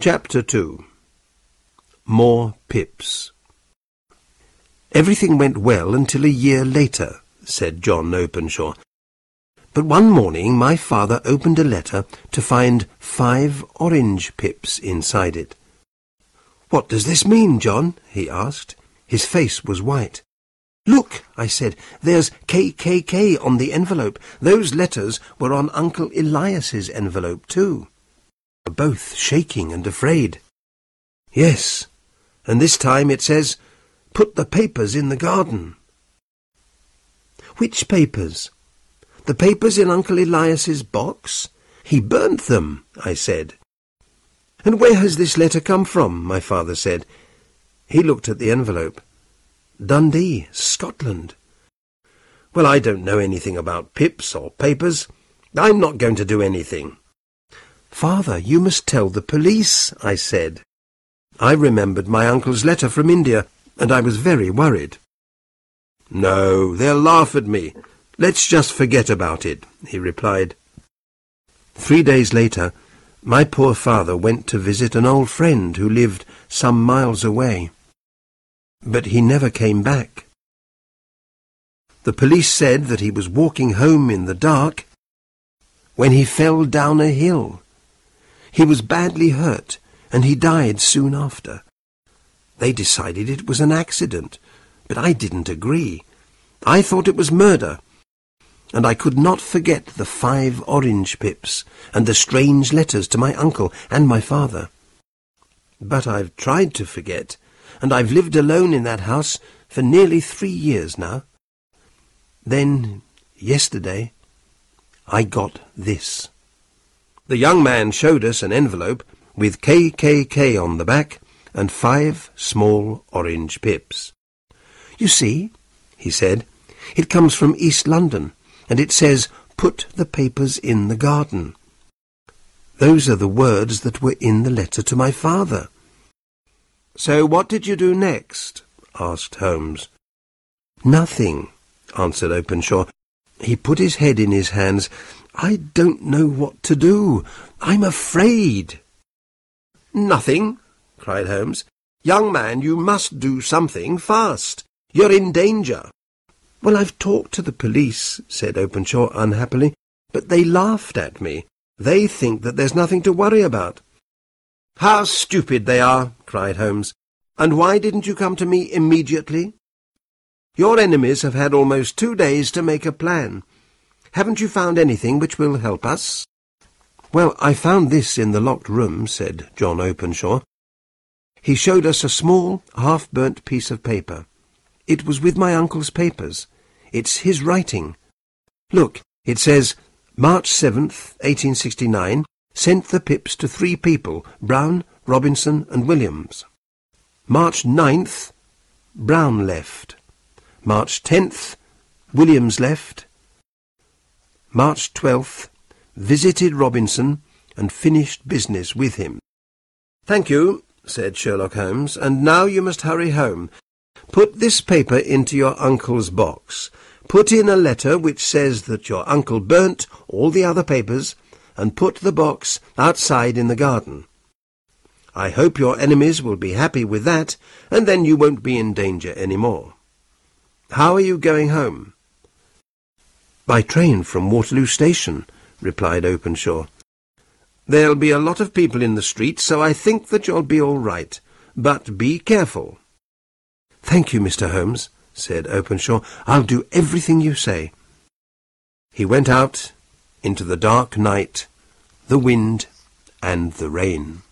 Chapter 2 More Pips Everything went well until a year later, said John Openshaw. But one morning my father opened a letter to find five orange pips inside it. What does this mean, John? he asked. His face was white. Look, I said, there's KKK on the envelope. Those letters were on Uncle Elias's envelope, too. Both shaking and afraid. Yes, and this time it says, put the papers in the garden. Which papers? The papers in Uncle Elias's box? He burnt them, I said. And where has this letter come from? my father said. He looked at the envelope. Dundee, Scotland. Well, I don't know anything about pips or papers. I'm not going to do anything. Father, you must tell the police, I said. I remembered my uncle's letter from India, and I was very worried. No, they'll laugh at me. Let's just forget about it, he replied. Three days later, my poor father went to visit an old friend who lived some miles away. But he never came back. The police said that he was walking home in the dark when he fell down a hill. He was badly hurt, and he died soon after. They decided it was an accident, but I didn't agree. I thought it was murder, and I could not forget the five orange pips and the strange letters to my uncle and my father. But I've tried to forget, and I've lived alone in that house for nearly three years now. Then, yesterday, I got this. The young man showed us an envelope with KKK on the back and five small orange pips. You see, he said, it comes from East London and it says, Put the papers in the garden. Those are the words that were in the letter to my father. So what did you do next? asked Holmes. Nothing, answered Openshaw. He put his head in his hands. I don't know what to do. I'm afraid. Nothing, cried Holmes. Young man, you must do something fast. You're in danger. Well, I've talked to the police, said Openshaw unhappily, but they laughed at me. They think that there's nothing to worry about. How stupid they are, cried Holmes. And why didn't you come to me immediately? Your enemies have had almost two days to make a plan. Haven't you found anything which will help us? Well, I found this in the locked room, said John Openshaw. He showed us a small, half-burnt piece of paper. It was with my uncle's papers. It's his writing. Look, it says, March 7th, 1869, sent the pips to three people, Brown, Robinson and Williams. March 9th, Brown left. March 10th, Williams left. March 12th, visited Robinson and finished business with him. Thank you, said Sherlock Holmes, and now you must hurry home. Put this paper into your uncle's box. Put in a letter which says that your uncle burnt all the other papers, and put the box outside in the garden. I hope your enemies will be happy with that, and then you won't be in danger any more. How are you going home? By train from Waterloo Station, replied Openshaw. There'll be a lot of people in the street, so I think that you'll be all right. But be careful. Thank you, Mr. Holmes, said Openshaw. I'll do everything you say. He went out into the dark night, the wind, and the rain.